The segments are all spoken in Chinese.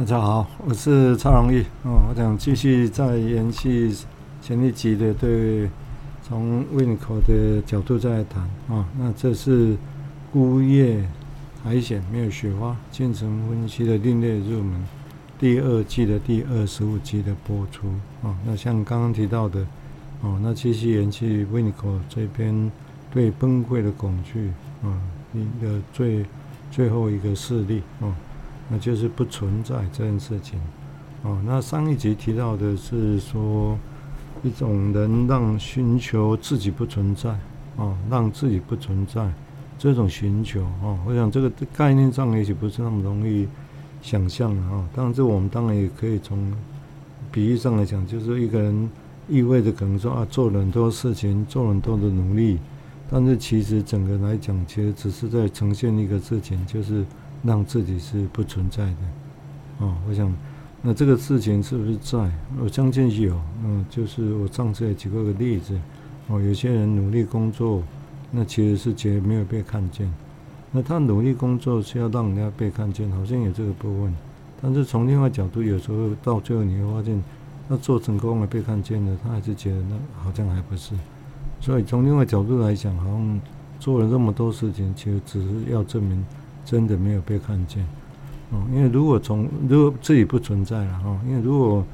大家好，我是蔡荣义哦。我想继续再延续前一集的对从 Winco 的角度再谈啊。那这是孤叶苔藓没有雪花渐层分析的另类入门第二季的第二十五集的播出啊。那像刚刚提到的哦，那继续延续 Winco 这边对崩溃的恐惧啊，一个最最后一个事例啊。那就是不存在这件事情，哦。那上一集提到的是说，一种人让寻求自己不存在，哦，让自己不存在这种寻求，哦，我想这个概念上也许不是那么容易想象的，哦。当然，这我们当然也可以从比喻上来讲，就是一个人意味着可能说啊，做了很多事情，做了很多的努力，但是其实整个来讲，其实只是在呈现一个事情，就是。让自己是不存在的，哦，我想，那这个事情是不是在？我相信有，嗯，就是我上次也举过个例子，哦，有些人努力工作，那其实是觉得没有被看见，那他努力工作是要让人家被看见，好像有这个部分，但是从另外角度，有时候到最后你会发现，他做成功了被看见了，他还是觉得那好像还不是，所以从另外角度来讲，好像做了这么多事情，其实只是要证明。真的没有被看见，哦，因为如果从如果自己不存在了哈，因为如果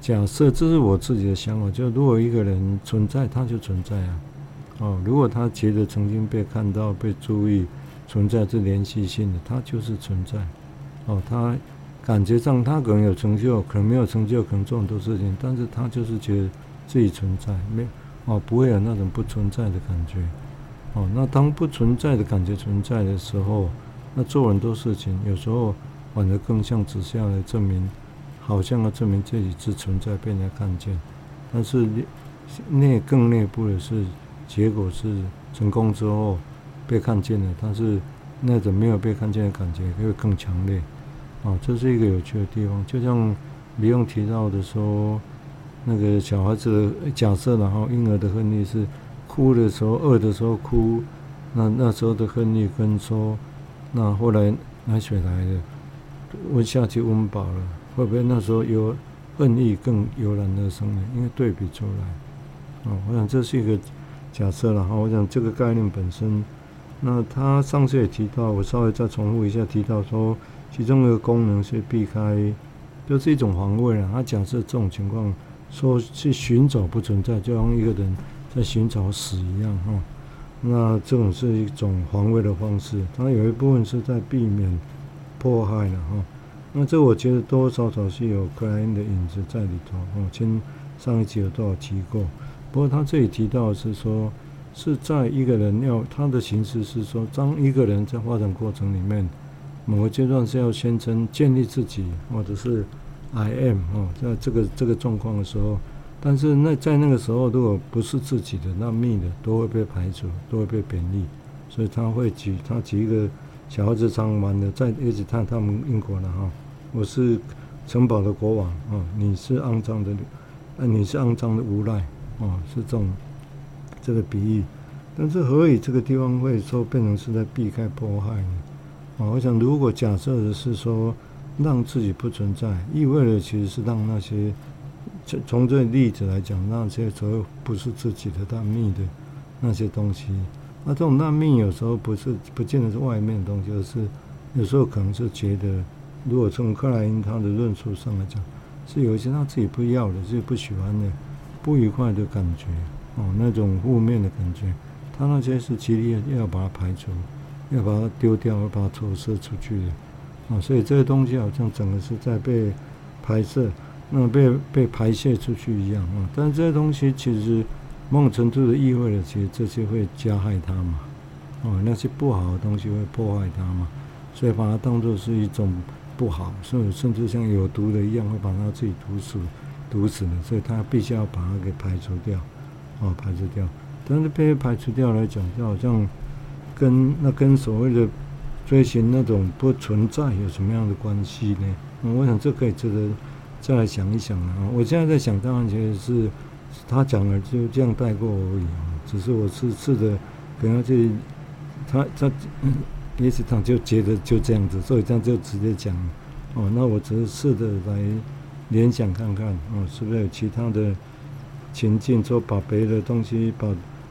假设这是我自己的想法，就如果一个人存在，他就存在啊，哦，如果他觉得曾经被看到、被注意，存在是连续性的，他就是存在，哦，他感觉上他可能有成就，可能没有成就，可能做很多事情，但是他就是觉得自己存在，没哦，不会有那种不存在的感觉，哦，那当不存在的感觉存在的时候。那做很多事情，有时候反而更像只是要来证明，好像要证明自己是存在，被人家看见。但是内更内部的是，结果是成功之后被看见了，但是那种没有被看见的感觉会更强烈。啊，这是一个有趣的地方。就像李勇提到的说，那个小孩子假设，然后婴儿的恨意是哭的时候，饿的时候哭，那那时候的恨意跟说。那后来奶水来了，温下去温饱了，会不会那时候有恨意更油然而生呢？因为对比出来，哦，我想这是一个假设了哈。我想这个概念本身，那他上次也提到，我稍微再重复一下，提到说其中一个功能是避开，就是一种防卫了。他假设这种情况，说去寻找不存在，就像一个人在寻找死一样哈。那这种是一种防卫的方式，它有一部分是在避免迫害的哈。那这我觉得多多少少是有克莱因的影子在里头。哦，前上一集有多少提过？不过他这里提到是说，是在一个人要他的形式是说，当一个人在发展过程里面，某个阶段是要宣称建立自己，或者是 I am 哦，在这个这个状况的时候。但是那在那个时候，如果不是自己的那命的，都会被排除，都会被贬义。所以他会举他举一个小孩子常玩的，在一直看他们英国的哈，我是城堡的国王啊，你是肮脏的，啊你是肮脏的无赖啊，是这种这个比喻。但是何以这个地方会说变成是在避开迫害呢？啊，我想如果假设的是说让自己不存在，意味着其实是让那些。从这例子来讲，那些时候不是自己的难命的那些东西，那这种难命有时候不是不见得是外面的东西，而是有时候可能是觉得，如果从克莱因他的论述上来讲，是有一些他自己不要的、自己不喜欢的、不愉快的感觉，哦，那种负面的感觉，他那些是极力要把它排除，要把它丢掉，要把它投射出去的，啊，所以这些东西好像整个是在被拍摄。那被被排泄出去一样啊，但这些东西其实某种程度的意味了，其实这些会加害他嘛，哦，那些不好的东西会破坏他嘛，所以把它当作是一种不好，所以甚至像有毒的一样，会把它自己毒死，毒死的，所以他必须要把它给排除掉，哦，排除掉。但是被排除掉来讲，就好像跟那跟所谓的追寻那种不存在有什么样的关系呢？嗯，我想这可以值得。再来想一想啊！我现在在想，当然其实是他讲了就这样带过而已啊。只是我是试着跟他去，他他 也许他就觉得就这样子，所以这样就直接讲哦，那我只是试着来联想看看，哦，是不是有其他的情境，说把别的东西，把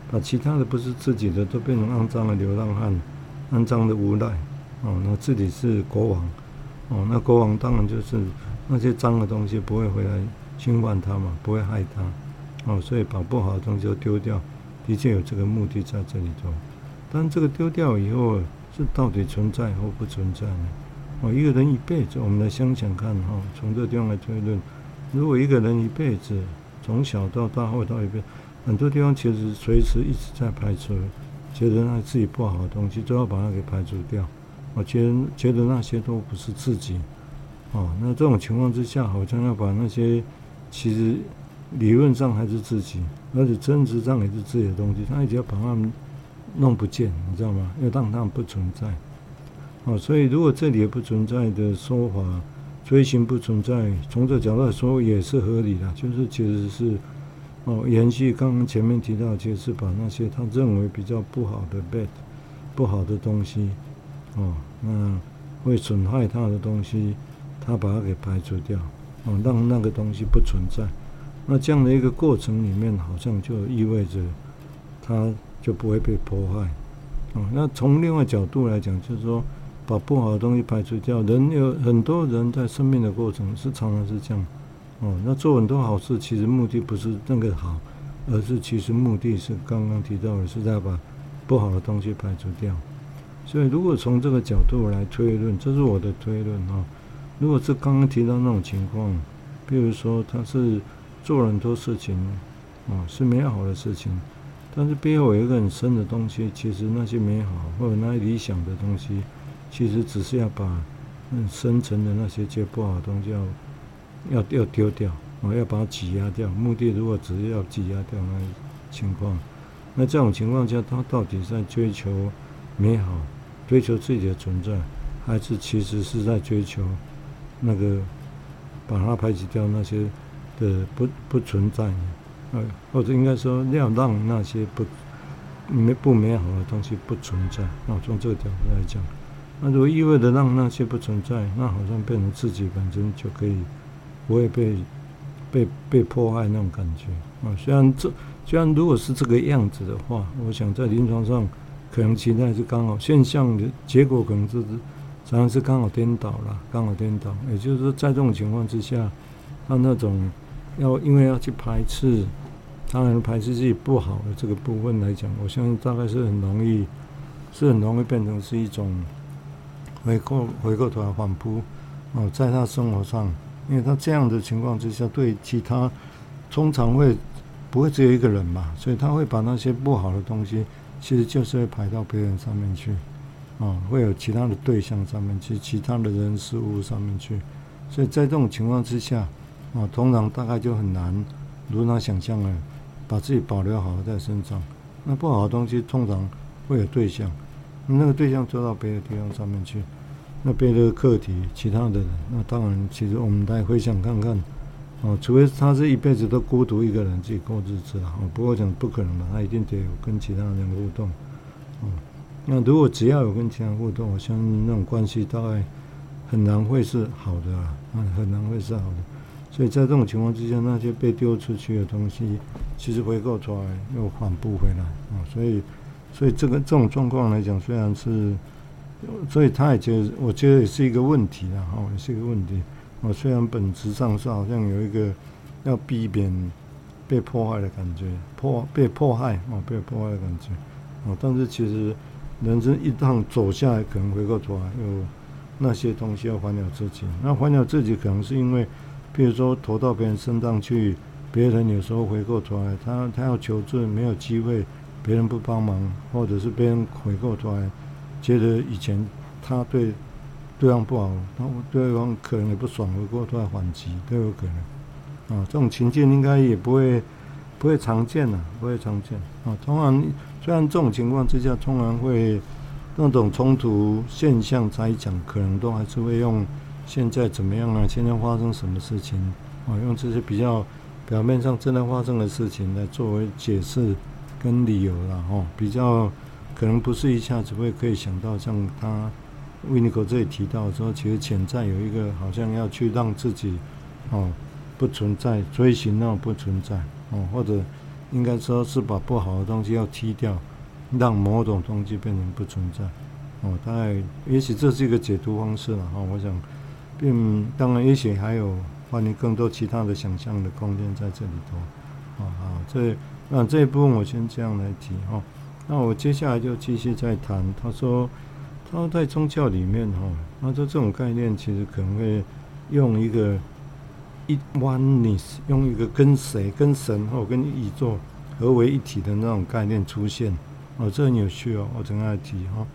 把其他的不是自己的都变成肮脏的流浪汉，肮脏的无赖，哦，那自己是国王，哦，那国王当然就是那些脏的东西不会回来侵犯它嘛，不会害它，哦，所以把不好的东西都丢掉，的确有这个目的在这里头，但这个丢掉以后是到底存在或不存在呢？哦，一个人一辈子，我们来想想看哈，从这个地方来推论，如果一个人一辈子从小到大或到一辈，很多地方其实随时一直在排除，觉得那自己不好的东西都要把它给排除掉，我觉得觉得那些都不是自己，哦，那这种情况之下，好像要把那些其实理论上还是自己，而且真实上也是自己的东西，他一直要把它们弄不见，你知道吗？要让它们不存在。哦，所以如果这里也不存在的说法，追寻不存在，从这角度来说也是合理的，就是其实是哦，延续刚刚前面提到，其实是把那些他认为比较不好的 bad 不好的东西，哦，那会损害他的东西，他把它给排除掉，哦，让那个东西不存在。那这样的一个过程里面，好像就意味着它就不会被破坏。哦，那从另外角度来讲，就是说。把不好的东西排除掉，人有很多人在生命的过程是常常是这样，哦，那做很多好事，其实目的不是那个好，而是其实目的是刚刚提到的，是在把不好的东西排除掉。所以，如果从这个角度来推论，这是我的推论啊。如果是刚刚提到那种情况，比如说他是做了很多事情，啊，是美好的事情，但是背后有一个很深的东西，其实那些美好或者那些理想的东西。其实只是要把嗯深层的那些些不好的东西要要要丢掉，哦，要把它挤压掉。目的如果只是要挤压掉那情况，那这种情况下，他到底在追求美好，追求自己的存在，还是其实是在追求那个把它排挤掉那些的不不存在，呃，或者应该说要让那些不没不美好的东西不存在。那从这个角度来讲。那如果意味着让那些不存在，那好像变成自己本身就可以不会被被被迫害那种感觉啊。虽然这虽然如果是这个样子的话，我想在临床上可能期待是刚好现象的结果，可能就是常常是刚好颠倒了，刚好颠倒。也就是说，在这种情况之下，他那种要因为要去排斥，当然排斥自己不好的这个部分来讲，我相信大概是很容易，是很容易变成是一种。回过回过头来反扑，哦，在他生活上，因为他这样的情况之下，对其他通常会不会只有一个人嘛，所以他会把那些不好的东西，其实就是会排到别人上面去，啊，会有其他的对象上面去，其他的人事物上面去，所以在这种情况之下，啊，通常大概就很难如他想象的把自己保留好在身上，那不好的东西通常会有对象。那个对象做到别的地方上面去，那别的课题，其他的人，那当然，其实我们来回想看看，哦，除非他是一辈子都孤独一个人自己过日子啊，哦，不过讲不可能的，他一定得有跟其他人互动，那如果只要有跟其他互动，我相信那种关系大概很难会是好的啊，很难会是好的，所以在这种情况之下，那些被丢出去的东西，其实回购出来又反不回来，啊，所以。所以这个这种状况来讲，虽然是，所以他也觉得，我觉得也是一个问题啊，哈，也是一个问题。哦，虽然本质上是好像有一个要避免被破坏的感觉，破被迫害啊，被迫害的感觉，啊，但是其实人生一趟走下来，可能回过头来有那些东西要还了自己。那还了自己，可能是因为，比如说投到别人身上去，别人有时候回过头来，他他要求助，没有机会。别人不帮忙，或者是别人回过头来，觉得以前他对对方不好，那对方可能也不爽，回过头来反击都有可能。啊，这种情境应该也不会不会常见呐，不会常见。啊，通常虽然这种情况之下，通常会那种冲突现象来讲，可能都还是会用现在怎么样啊，现在发生什么事情啊，用这些比较表面上真的发生的事情来作为解释。跟理由了哦，比较可能不是一下子会可以想到像他维尼口这里提到说，其实潜在有一个好像要去让自己哦不存在，追寻那种不存在哦，或者应该说是把不好的东西要踢掉，让某种东西变成不存在哦。大概也许这是一个解读方式了哈。我想，并当然也许还有关于更多其他的想象的空间在这里头啊。好，这那这一部分我先这样来提哈。那我接下来就继续再谈。他说。他说在宗教里面，哈，他说这种概念其实可能会用一个一 one is 用一个跟谁、跟神或跟宇宙合为一体的那种概念出现，哦，这很有趣哦，我真爱提哈。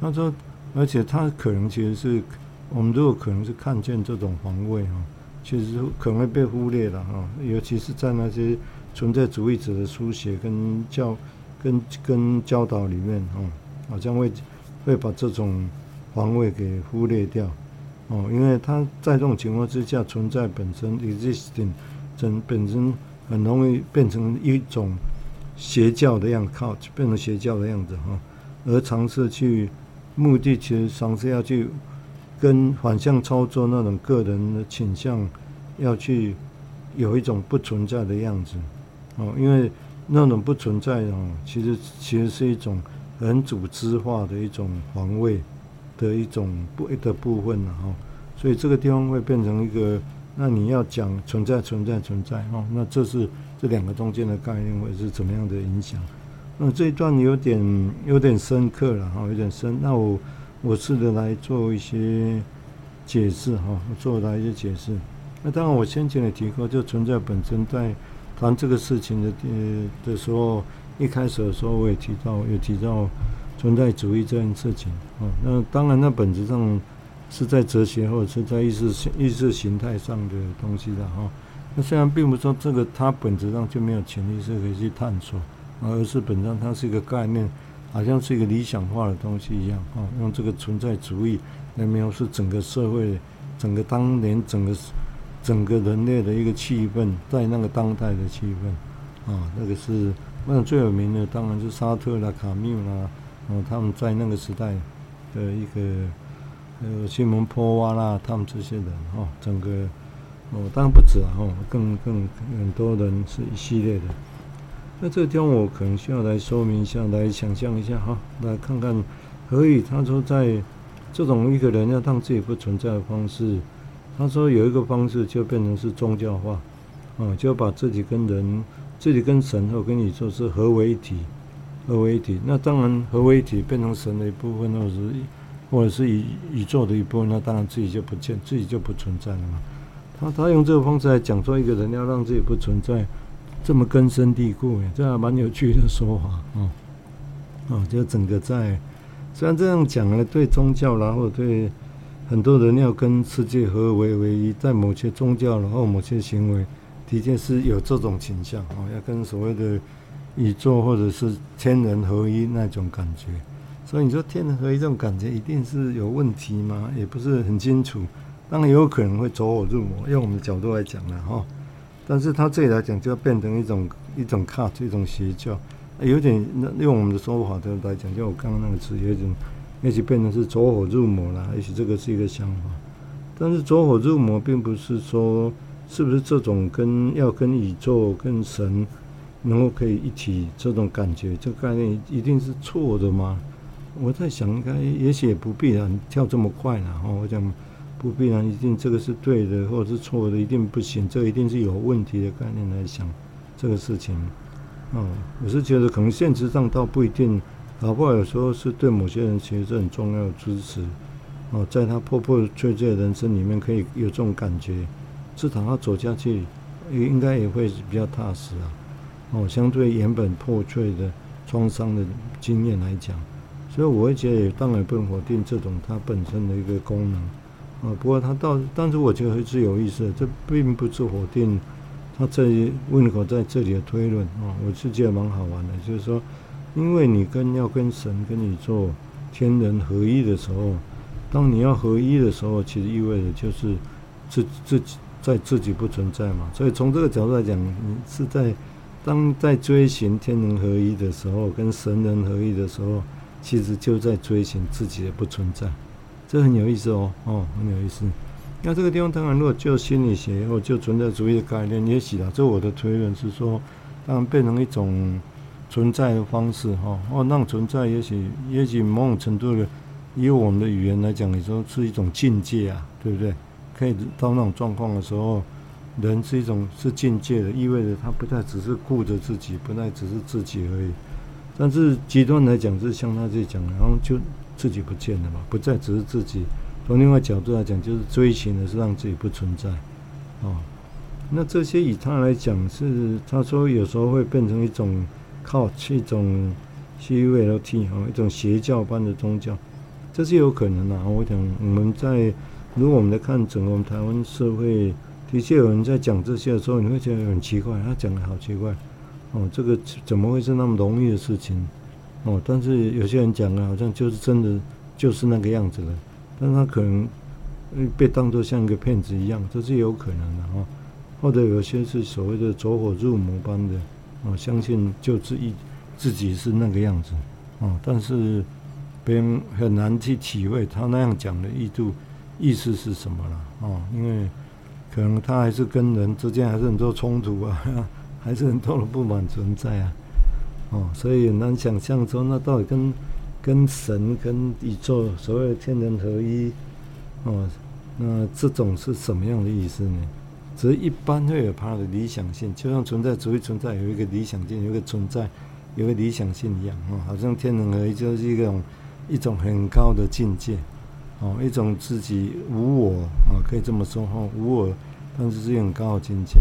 他说，而且他可能其实是我们如果可能是看见这种防卫哈，其实可能会被忽略了哈，尤其是在那些存在主义者的书写跟教跟跟教导里面哈，好像会。会把这种防卫给忽略掉，哦，因为它在这种情况之下存在本身 existing，真本身很容易变成一种邪教的样子，靠变成邪教的样子哈，而尝试去目的其实尝试要去跟反向操作那种个人的倾向，要去有一种不存在的样子，哦，因为那种不存在哦，其实其实是一种。很组织化的一种防卫的一种不一的部分了哈，所以这个地方会变成一个，那你要讲存在存在存在哈，那这是这两个中间的概念会是怎么样的影响？那这一段有点有点深刻了哈，有点深。那我我试着来做一些解释哈，做来一些解释。那当然我先前也提过，就存在本身在谈这个事情的呃的时候。一开始的时候，我也提到，也提到存在主义这件事情啊。那当然，那本质上是在哲学或者是在意识意识形态上的东西的哈。那虽然并不是说这个它本质上就没有潜力是可以去探索，而是本质上它是一个概念，好像是一个理想化的东西一样啊。用这个存在主义来描述整个社会、整个当年、整个整个人类的一个气氛，在那个当代的气氛啊，那个是。那最有名的当然是沙特啦、卡缪啦，哦，他们在那个时代的一个呃，西蒙波娃啦，他们这些人哦，整个哦，当然不止啊，哦，更更很多人是一系列的。那这个地方我可能需要来说明一下，来想象一下哈，来看看何以他说在这种一个人要当自己不存在的方式，他说有一个方式就变成是宗教化，啊，就把自己跟人。自己跟神我跟宇宙是合为一体，合为一体。那当然合为一体变成神的一部分，或者是或者是宇宇宙的一部分，那当然自己就不见，自己就不存在了嘛。他他用这个方式来讲说，一个人要让自己不存在，这么根深蒂固，这还蛮有趣的说法啊。哦，就整个在虽然这样讲了，对宗教然后对很多人要跟世界合为为一，在某些宗教然后某些行为。的确是有这种倾向哦，要跟所谓的宇宙或者是天人合一那种感觉，所以你说天人合一这种感觉一定是有问题吗？也不是很清楚。当然也有可能会走火入魔，用我们的角度来讲了哈。但是他这里来讲，就要变成一种一种 cut 一种邪教，有点用我们的说法的来讲，就我刚刚那个词，有点也许变成是走火入魔了。也许这个是一个想法，但是走火入魔并不是说。是不是这种跟要跟宇宙跟神能够可以一起这种感觉，这个概念一定是错的吗？我在想，应该也许也不必然跳这么快了哈。我讲不必然一定这个是对的，或者是错的，一定不行，这一定是有问题的概念来想这个事情。哦，我是觉得可能现实上倒不一定，搞不好有时候是对某些人其实是很重要的支持。哦，在他破破碎碎的人生里面，可以有这种感觉。至少他走下去，应该也会比较踏实啊。哦，相对原本破碎的创伤的经验来讲，所以我会觉得，也当然不能否定这种它本身的一个功能啊。不过它到，但是我觉得还是有意思的，这并不是否定它这温口在这里的推论啊。我是觉得蛮好玩的，就是说，因为你跟要跟神跟宇宙天人合一的时候，当你要合一的时候，其实意味着就是自自己。在自己不存在嘛，所以从这个角度来讲，你是在当在追寻天人合一的时候，跟神人合一的时候，其实就在追寻自己的不存在。这很有意思哦，哦，很有意思。那这个地方当然，如果就心理学或就存在主义的概念，也许啊，这我的推论是说，当然变成一种存在的方式哈，哦，让存在也许也许某种程度的，以我们的语言来讲，你说是一种境界啊，对不对？可以到那种状况的时候，人是一种是境界的，意味着他不再只是顾着自己，不再只是自己而已。但是极端来讲，是像他这讲，然后就自己不见了嘛，不再只是自己。从另外角度来讲，就是追寻的是让自己不存在。哦，那这些以他来讲是，他说有时候会变成一种靠一种 cult 哈，一种邪教般的宗教，这是有可能的。我想我们在。如果我们来看整个我们台湾社会，的确有人在讲这些的时候，你会觉得很奇怪，他讲的好奇怪，哦，这个怎么会是那么容易的事情？哦，但是有些人讲的好像就是真的就是那个样子了，但他可能被当作像一个骗子一样，这是有可能的哈。或者有些是所谓的走火入魔般的，哦，相信就自一自己是那个样子，哦，但是别人很难去体会他那样讲的意图。意思是什么了？哦，因为可能他还是跟人之间还是很多冲突啊，还是很多的不满存在啊，哦，所以很难想象说那到底跟跟神跟宇宙所谓的天人合一，哦，那这种是什么样的意思呢？只是一般会有他的理想性，就像存在主义存在有一个理想性，有一个存在，有个理想性一样，哦，好像天人合一就是一种一种很高的境界。哦，一种自己无我啊，可以这么说哈，无我，但是是很高的境界。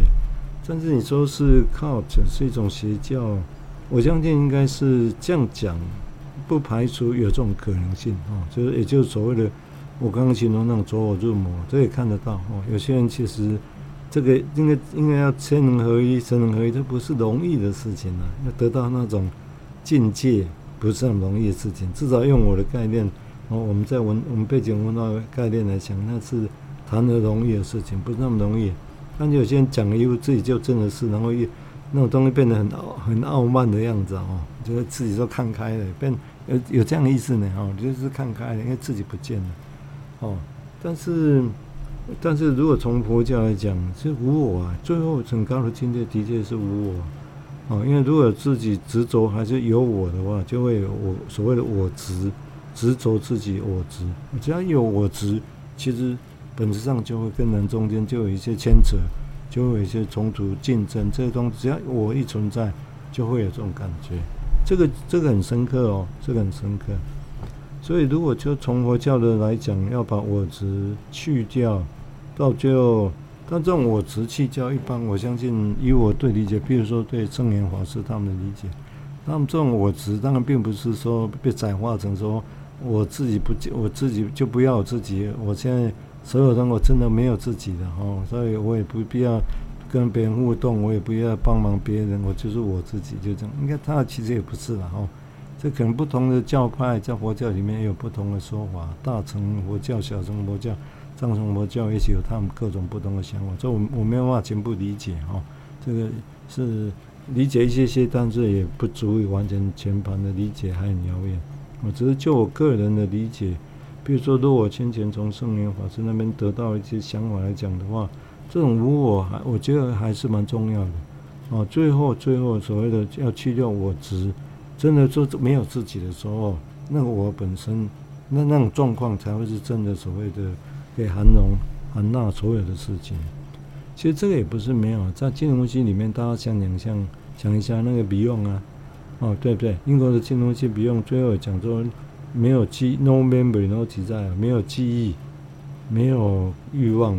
但是你说是 cult 是一种邪教，我相信应该是这样讲，不排除有这种可能性啊。就是也就是所谓的我刚刚形容那种走火入魔，这也看得到哦。有些人其实这个应该应该要天人合一、神人合一，这不是容易的事情啊。要得到那种境界，不是很容易的事情。至少用我的概念。我们在文我们背景文化概念来讲，那是谈得容易的事情，不是那么容易。但有些人讲了以后，自己就真的是，然后一那种东西变得很傲很傲慢的样子哦，觉得自己都看开了，变有有这样的意思呢哦，就是看开了，因为自己不见了哦。但是但是如果从佛教来讲，是无我啊，最后很高的境界的确是无我哦，因为如果自己执着还是有我的话，就会有我所谓的我执。执着自己我执，只要有我执，其实本质上就会跟人中间就有一些牵扯，就会有一些冲突、竞争。这些东西只要我一存在，就会有这种感觉。这个这个很深刻哦，这个很深刻。所以如果就从佛教的来讲，要把我执去掉，到最后，但这种我执去掉，一般我相信以我对理解，比如说对圣严法师他们的理解，他们这种我执当然并不是说被转化成说。我自己不，我自己就不要我自己。我现在所有人，我真的没有自己的哦，所以我也不必要跟别人互动，我也不要帮忙别人，我就是我自己，就这样。应该他其实也不是了哦，这可能不同的教派在佛教里面也有不同的说法，大乘佛教、小乘佛教、藏传佛教，也许有他们各种不同的想法。这我我没有办法全部理解哈，这个是理解一些些，但是也不足以完全全盘的理解，还很遥远。我只是就我个人的理解，比如说，如果我先前从圣严法师那边得到一些想法来讲的话，这种无我还我觉得还是蛮重要的。哦，最后最后所谓的要去掉我执，真的就没有自己的时候，那我本身那那种状况才会是真的所谓的可以涵容涵纳所有的事情。其实这个也不是没有，在金融系里面，大家想想像想一下那个比用啊。哦，对不对？英国的金融系不用，最后讲说没有记，no memory，no desire，没有记忆，没有欲望。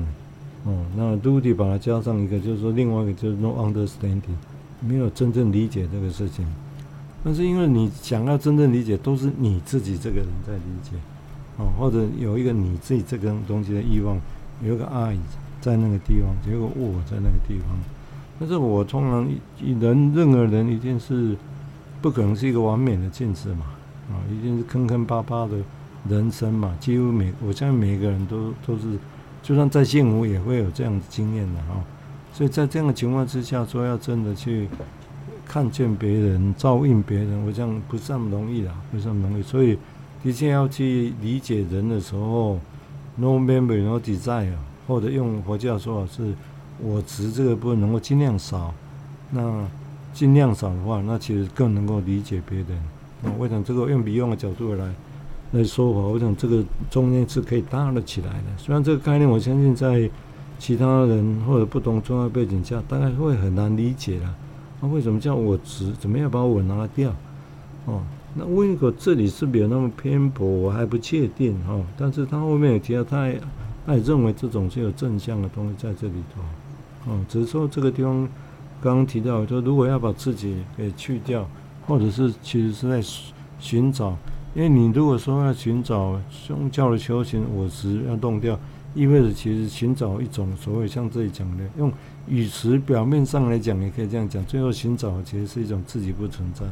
哦，那 Duty 把它加上一个，就是说另外一个就是 no understanding，没有真正理解这个事情。但是因为你想要真正理解，都是你自己这个人在理解，哦，或者有一个你自己这个东西的欲望，有一个爱在那个地方，有一个我在那个地方。但是我通常人任何人一定是。不可能是一个完美的镜子嘛，啊，一定是坑坑巴巴的人生嘛。几乎每，我相信每个人都都是，就算再幸福也会有这样的经验的哈。所以在这样的情况之下，说要真的去看见别人、照应别人，我想不是那么容易的，不是那么容易。所以的确要去理解人的时候，no memory no desire，或者用佛教说法是我执这个部分能够尽量少。那尽量少的话，那其实更能够理解别人。那我想这个用比用的角度来来说话，我想这个中间是可以搭得起来的。虽然这个概念，我相信在其他人或者不同重要背景下，大概会很难理解了。那为什么叫我执？怎么样把我拿掉？哦，那温哥这里是没有那么偏颇？我还不确定哦。但是他后面有提到，他也他也认为这种是有正向的东西在这里头。哦，只是说这个地方刚刚提到，说如果要把自己给去掉，或者是其实是在寻找，因为你如果说要寻找宗教的修行，我执要弄掉，意味着其实寻找一种所谓像这里讲的，用语词表面上来讲，也可以这样讲，最后寻找其实是一种自己不存在。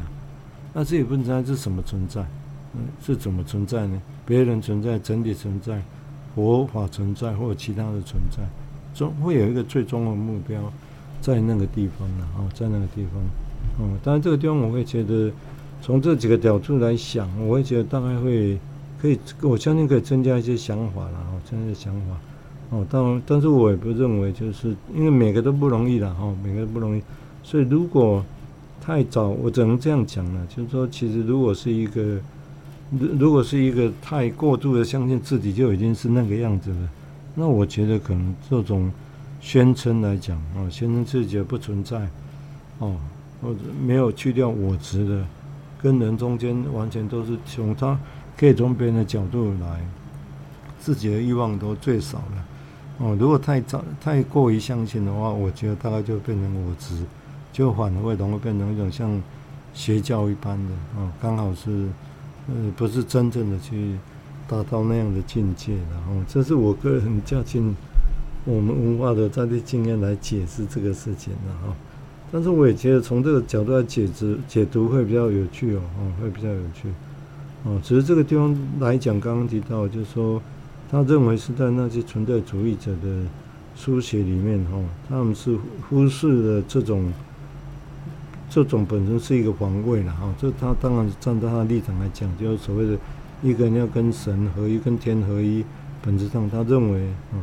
那自己不存在是什么存在？嗯，是怎么存在呢？别人存在，整体存在，佛法存在，或者其他的存在，总会有一个最终的目标在那个地方的啊，在那个地方。嗯，当然这个地方我会觉得，从这几个角度来想，我会觉得大概会可以，我相信可以增加一些想法了啊，增加一些想法。哦，当然，但是我也不认为就是因为每个都不容易了哈，每个都不容易，所以如果。太早，我只能这样讲了。就是说，其实如果是一个，如如果是一个太过度的相信自己就已经是那个样子了，那我觉得可能这种宣称来讲，哦，宣称自己不存在，哦，或者没有去掉我执的，跟人中间完全都是从他可以从别人的角度来，自己的欲望都最少了。哦，如果太早太过于相信的话，我觉得大概就变成我执。就反而会容易变成一种像邪教一般的哦，刚好是呃不是真正的去达到那样的境界的哦，这是我个人较近我们文化的在地经验来解释这个事情的哈。但是我也觉得从这个角度来解释解读会比较有趣哦，哦会比较有趣哦。只是这个地方来讲，刚刚提到就是说，他认为是在那些存在主义者的书写里面哈，他们是忽视了这种。这种本身是一个防卫了哈，这他当然站在他的立场来讲，就是所谓的一个人要跟神合一、跟天合一，本质上他认为啊，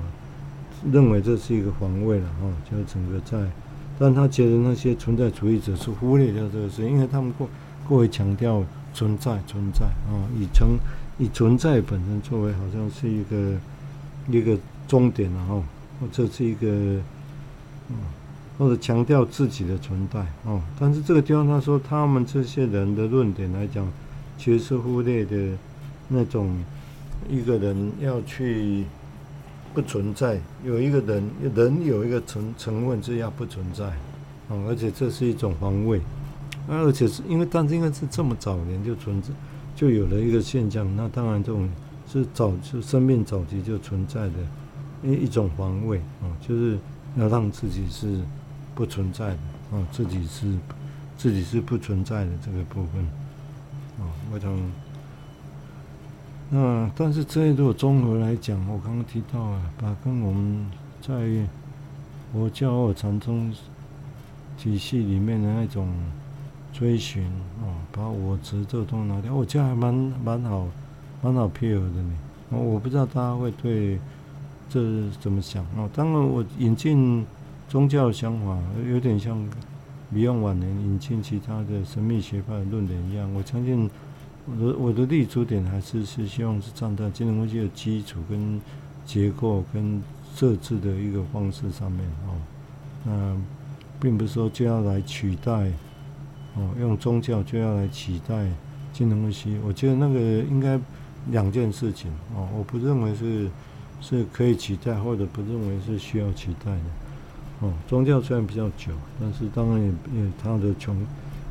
认为这是一个防卫了哈，就整个在，但他觉得那些存在主义者是忽略掉这个事，因为他们过过于强调存在、存在啊，以存以存在本身作为好像是一个一个终点了哈，或者是一个嗯。或者强调自己的存在哦，但是这个地方他说他们这些人的论点来讲，其实是忽略的那种一个人要去不存在，有一个人人有一个成成分是要不存在哦，而且这是一种防卫，而且是因为但是应该是这么早年就存在，就有了一个现象，那当然这种是早就生命早期就存在的一一种防卫哦，就是要让自己是。不存在的哦，自己是自己是不存在的这个部分哦，我想那但是这如果综合来讲，我刚刚提到啊，把跟我们在佛教禅宗体系里面的那种追寻哦，把我执这个东西拿掉，我觉得还蛮蛮好，蛮好配合的呢。我不知道大家会对这怎么想哦。当然，我引进。宗教的想法有点像米用晚年引进其他的神秘学派的论点一样。我相信我的我的立足点还是是希望是站在金融危机的基础跟结构跟设置的一个方式上面哦。那并不是说就要来取代哦，用宗教就要来取代金融危机。我觉得那个应该两件事情哦。我不认为是是可以取代，或者不认为是需要取代的。哦，宗教虽然比较久，但是当然也也它的穷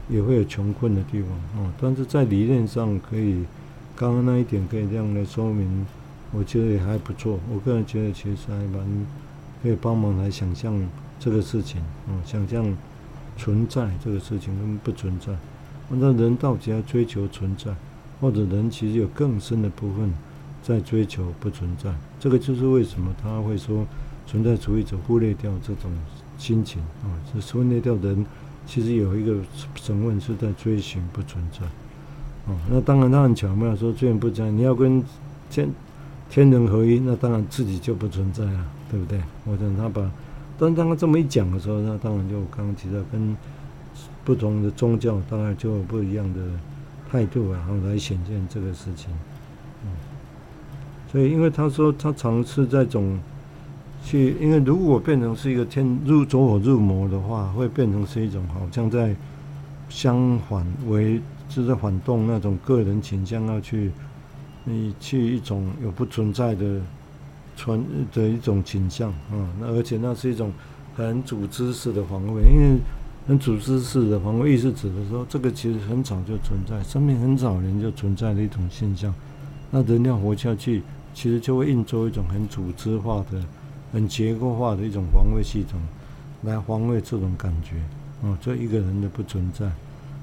也会有穷困的地方哦。但是在理念上可以，刚刚那一点可以这样来说明，我觉得也还不错。我个人觉得其实还蛮可以帮忙来想象这个事情哦，想象存在这个事情跟不存在。那人到底要追求存在，或者人其实有更深的部分在追求不存在？这个就是为什么他会说。存在主义者忽略掉这种心情啊，是忽略掉人其实有一个成分是在追寻不存在哦，那当然他很巧妙说，追寻不存在，你要跟天天人合一，那当然自己就不存在了，对不对？我想他把，但当他这么一讲的时候，那当然就刚刚提到，跟不同的宗教当然就有不一样的态度，然后来显现这个事情。所以因为他说他尝试在种去，因为如果变成是一个天入走火入魔的话，会变成是一种好像在相反为，就是反动那种个人倾向要去。你去一种有不存在的存的一种倾向啊，那而且那是一种很组织式的防卫，因为很组织式的防卫意识指的说，这个其实很早就存在，生命很早年就存在的一种现象。那人要活下去，其实就会运作一种很组织化的、很结构化的一种防卫系统，来防卫这种感觉哦，这一个人的不存在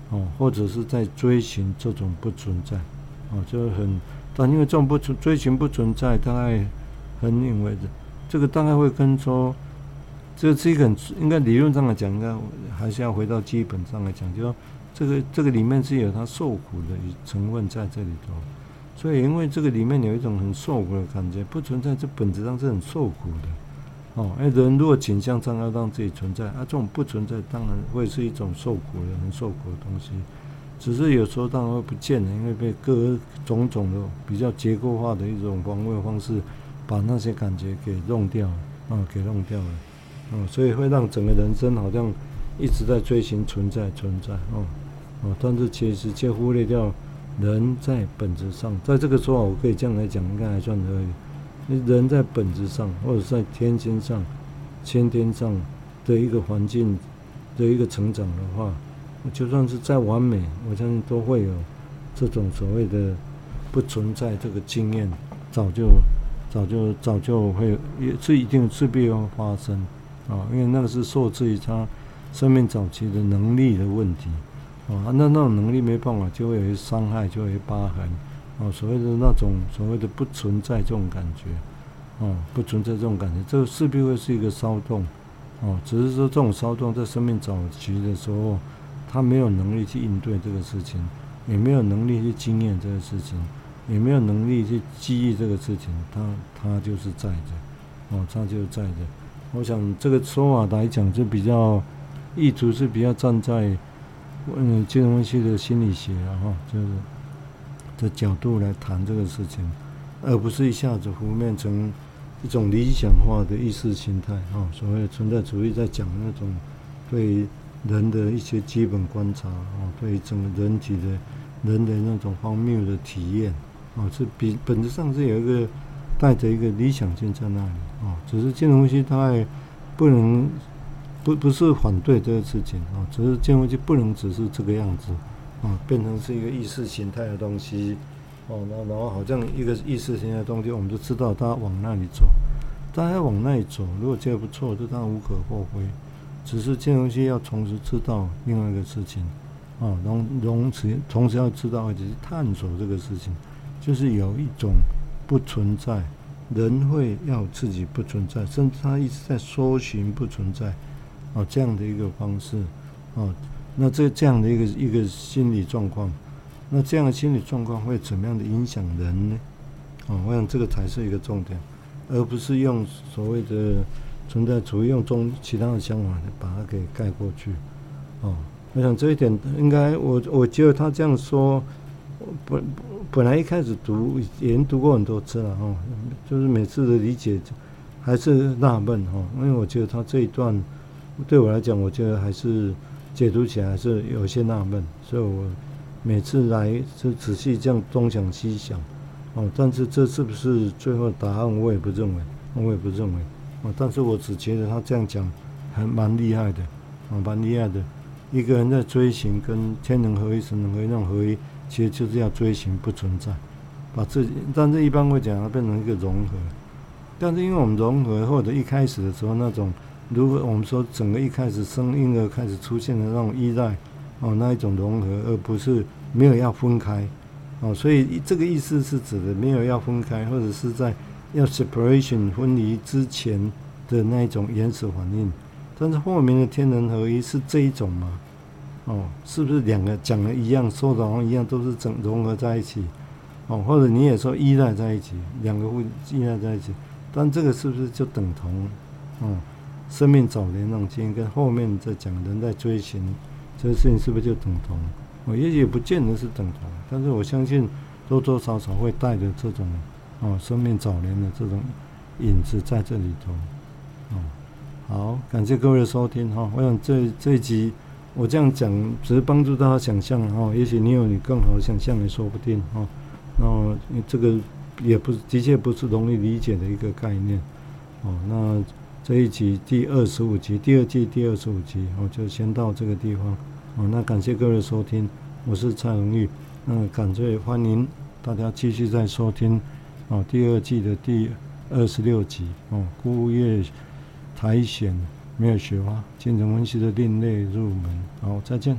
哦，或者是在追寻这种不存在哦，就很。但因为这种不存追寻不存在，大概很认为的，这个大概会跟说，这是一个应该理论上来讲，应该还是要回到基本上来讲，就说这个这个里面是有它受苦的成分在这里头，所以因为这个里面有一种很受苦的感觉，不存在，这本质上是很受苦的，哦，哎，人如果倾向上要让自己存在，啊，这种不存在当然会是一种受苦的、很受苦的东西。只是有时候当然会不见了，因为被各种种的比较结构化的一种防卫方式，把那些感觉给弄掉了，啊，给弄掉了，啊，所以会让整个人生好像一直在追寻存在、存在，哦，哦，但是其实却忽略掉人在本质上，在这个说法我可以这样来讲，应该还算可以。人在本质上，或者在天心上、先天上的一个环境的一个成长的话。就算是再完美，我相信都会有这种所谓的不存在这个经验，早就、早就、早就会，也是一定势必要发生啊，因为那个是受制于他生命早期的能力的问题啊，那那种能力没办法，就会有些伤害，就会疤痕啊，所谓的那种所谓的不存在这种感觉啊，不存在这种感觉，这势必会是一个骚动哦，只是说这种骚动在生命早期的时候。他没有能力去应对这个事情，也没有能力去经验这个事情，也没有能力去记忆这个事情。他他就是在的，哦，他就是在的。我想这个说法来讲，就比较意图是比较站在嗯金融分析的心理学啊，哈，就是的角度来谈这个事情，而不是一下子浮面成一种理想化的意识形态啊。所谓存在主义在讲那种对。人的一些基本观察啊，对整个人体的、人的那种荒谬的体验啊，是比本质上是有一个带着一个理想性在那里啊。只是金融分析它还不能不不是反对这个事情啊，只是金融就不能只是这个样子啊，变成是一个意识形态的东西哦。那然后好像一个意识形态的东西，我们就知道它往那里走，大家往那里走，如果觉得不错，就当无可厚非。只是这东西要同时知道另外一个事情，啊，同同时同时要知道，而且是探索这个事情，就是有一种不存在，人会要自己不存在，甚至他一直在搜寻不存在，哦，这样的一个方式，哦，那这这样的一个一个心理状况，那这样的心理状况会怎么样的影响人呢？哦，我想这个才是一个重点，而不是用所谓的。存在主义用中其他的想法把它给盖过去，哦，我想这一点应该我我觉得他这样说，本本来一开始读研读过很多次了哈、哦，就是每次的理解还是纳闷哈，因为我觉得他这一段对我来讲，我觉得还是解读起来还是有些纳闷，所以我每次来是仔细这样东想西想，哦，但是这是不是最后答案，我也不认为，我也不认为。哦但是我只觉得他这样讲还蛮厉害的，啊，蛮厉害的。一个人在追寻跟天人合一、神人合一那种合一，其实就是要追寻不存在，把自己。但是一般会讲它变成一个融合。但是因为我们融合或者一开始的时候那种，如果我们说整个一开始生婴儿开始出现的那种依赖，哦，那一种融合，而不是没有要分开，哦，所以这个意思是指的没有要分开，或者是在。要 separation 分离之前的那一种原始反应，但是后面的天人合一是这一种吗？哦，是不是两个讲的一样，说的一样，都是整融合在一起？哦，或者你也说依赖在一起，两个会依赖在一起，但这个是不是就等同？哦，生命早年那种经验跟后面在讲人在追寻这个事情，是不是就等同？我，也许不见得是等同，但是我相信多多少少会带着这种哦，生命早年的这种影子在这里头。哦，好，感谢各位的收听哈、我想这这一集我这样讲，只是帮助大家想象哈、也许你有你更好的想象也说不定哈。哦那这个也不是，的确不是容易理解的一个概念，哦。那这一集第二十五集，第二季第二十五集，我就先到这个地方。哦，那感谢各位收听，我是蔡荣玉。那感谢欢迎大家继续再收听，哦，第二季的第二十六集，哦，孤月苔藓没有雪花，精神分析的另类入门。好，再见。